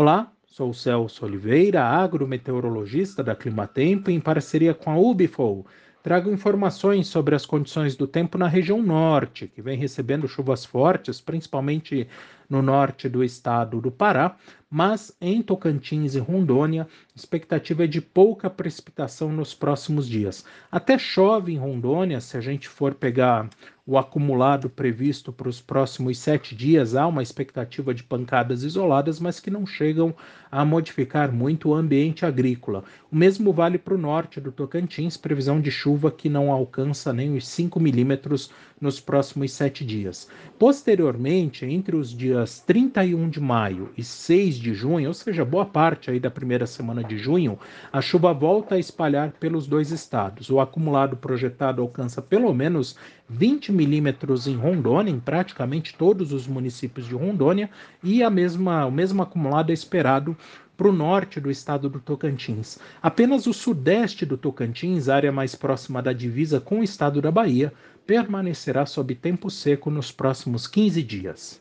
Olá, sou Celso Oliveira, agrometeorologista da Climatempo, em parceria com a Ubifol. Trago informações sobre as condições do tempo na região norte, que vem recebendo chuvas fortes, principalmente no norte do estado do Pará, mas em Tocantins e Rondônia, expectativa é de pouca precipitação nos próximos dias. Até chove em Rondônia, se a gente for pegar o acumulado previsto para os próximos sete dias, há uma expectativa de pancadas isoladas, mas que não chegam a modificar muito o ambiente agrícola. O mesmo vale para o norte do Tocantins, previsão de chuva que não alcança nem os 5 milímetros nos próximos sete dias. Posteriormente, entre os dias 31 de maio e 6 de junho, ou seja, boa parte aí da primeira semana de junho, a chuva volta a espalhar pelos dois estados. O acumulado projetado alcança pelo menos 20 milímetros em Rondônia, em praticamente todos os municípios de Rondônia, e a mesma, o mesmo acumulado é esperado para o norte do estado do Tocantins. Apenas o sudeste do Tocantins, área mais próxima da divisa com o estado da Bahia, permanecerá sob tempo seco nos próximos 15 dias.